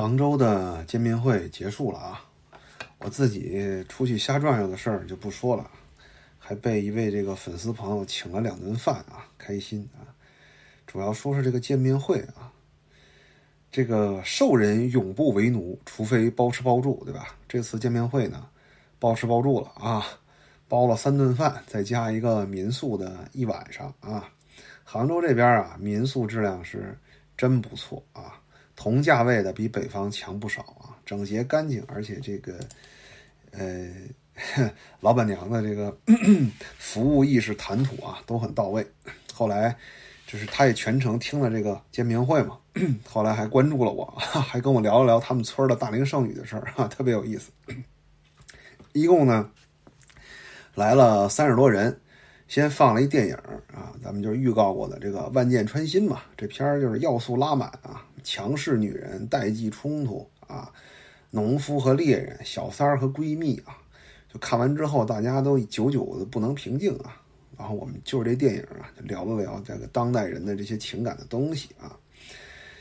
杭州的见面会结束了啊，我自己出去瞎转悠的事儿就不说了，还被一位这个粉丝朋友请了两顿饭啊，开心啊。主要说是这个见面会啊，这个受人永不为奴，除非包吃包住，对吧？这次见面会呢，包吃包住了啊，包了三顿饭，再加一个民宿的一晚上啊。杭州这边啊，民宿质量是真不错啊。同价位的比北方强不少啊，整洁干净，而且这个，呃，老板娘的这个 服务意识、谈吐啊都很到位。后来就是他也全程听了这个见面会嘛，后来还关注了我，还跟我聊了聊他们村的大龄剩女的事儿啊，特别有意思。一共呢来了三十多人。先放了一电影啊，咱们就是预告过的这个《万箭穿心》嘛，这片儿就是要素拉满啊，强势女人、代际冲突啊，农夫和猎人、小三儿和闺蜜啊，就看完之后大家都久久的不能平静啊。然后我们就是这电影啊，就聊了聊这个当代人的这些情感的东西啊。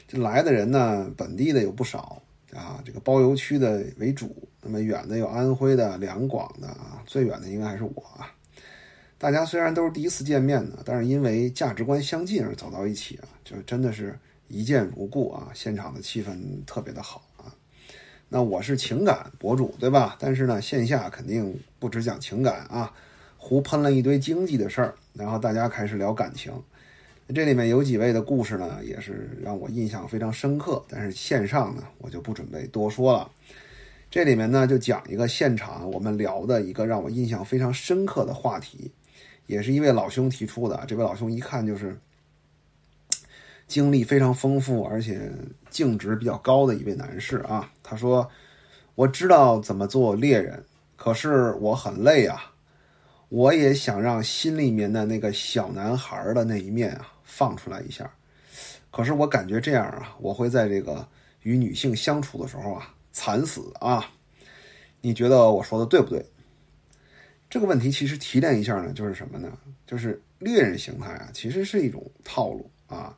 这来的人呢，本地的有不少啊，这个包邮区的为主，那么远的有安徽的、两广的啊，最远的应该还是我啊。大家虽然都是第一次见面呢，但是因为价值观相近而走到一起啊，就真的是一见如故啊！现场的气氛特别的好啊。那我是情感博主对吧？但是呢，线下肯定不只讲情感啊，胡喷了一堆经济的事儿，然后大家开始聊感情。这里面有几位的故事呢，也是让我印象非常深刻。但是线上呢，我就不准备多说了。这里面呢，就讲一个现场我们聊的一个让我印象非常深刻的话题。也是一位老兄提出的，这位老兄一看就是经历非常丰富，而且净值比较高的一位男士啊。他说：“我知道怎么做猎人，可是我很累啊。我也想让心里面的那个小男孩的那一面啊放出来一下，可是我感觉这样啊，我会在这个与女性相处的时候啊惨死啊。你觉得我说的对不对？”这个问题其实提炼一下呢，就是什么呢？就是猎人形态啊，其实是一种套路啊，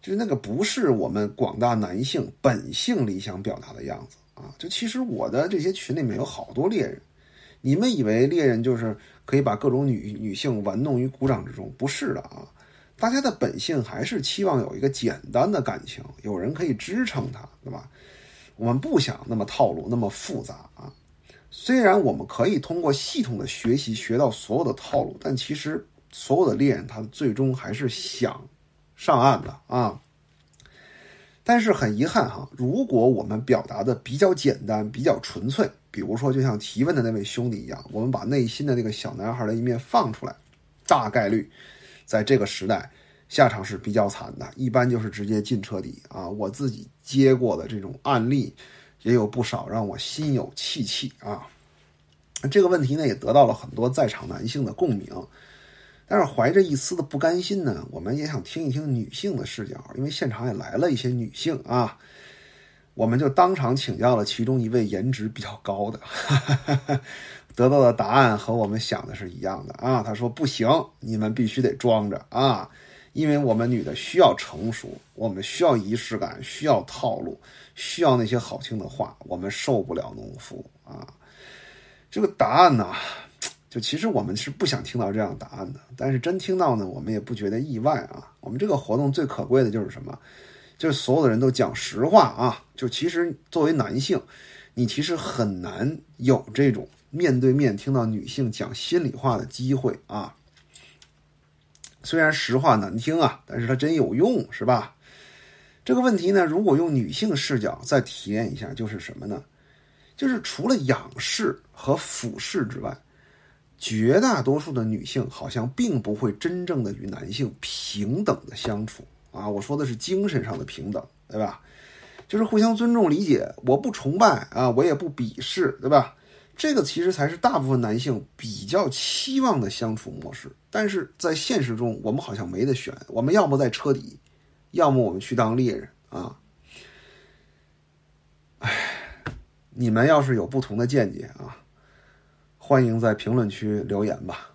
就是那个不是我们广大男性本性里想表达的样子啊。就其实我的这些群里面有好多猎人，你们以为猎人就是可以把各种女女性玩弄于股掌之中？不是的啊，大家的本性还是期望有一个简单的感情，有人可以支撑他，对吧？我们不想那么套路，那么复杂啊。虽然我们可以通过系统的学习学到所有的套路，但其实所有的猎人他最终还是想上岸的啊。但是很遗憾哈，如果我们表达的比较简单、比较纯粹，比如说就像提问的那位兄弟一样，我们把内心的那个小男孩的一面放出来，大概率在这个时代下场是比较惨的，一般就是直接进车底啊。我自己接过的这种案例。也有不少让我心有戚戚啊！这个问题呢，也得到了很多在场男性的共鸣。但是怀着一丝的不甘心呢，我们也想听一听女性的视角，因为现场也来了一些女性啊。我们就当场请教了其中一位颜值比较高的，得到的答案和我们想的是一样的啊。他说：“不行，你们必须得装着啊。”因为我们女的需要成熟，我们需要仪式感，需要套路，需要那些好听的话，我们受不了农夫啊！这个答案呢，就其实我们是不想听到这样答案的，但是真听到呢，我们也不觉得意外啊。我们这个活动最可贵的就是什么？就是所有的人都讲实话啊！就其实作为男性，你其实很难有这种面对面听到女性讲心里话的机会啊。虽然实话难听啊，但是它真有用，是吧？这个问题呢，如果用女性视角再体验一下，就是什么呢？就是除了仰视和俯视之外，绝大多数的女性好像并不会真正的与男性平等的相处啊。我说的是精神上的平等，对吧？就是互相尊重、理解，我不崇拜啊，我也不鄙视，对吧？这个其实才是大部分男性比较期望的相处模式，但是在现实中，我们好像没得选，我们要么在车底，要么我们去当猎人啊。唉，你们要是有不同的见解啊，欢迎在评论区留言吧。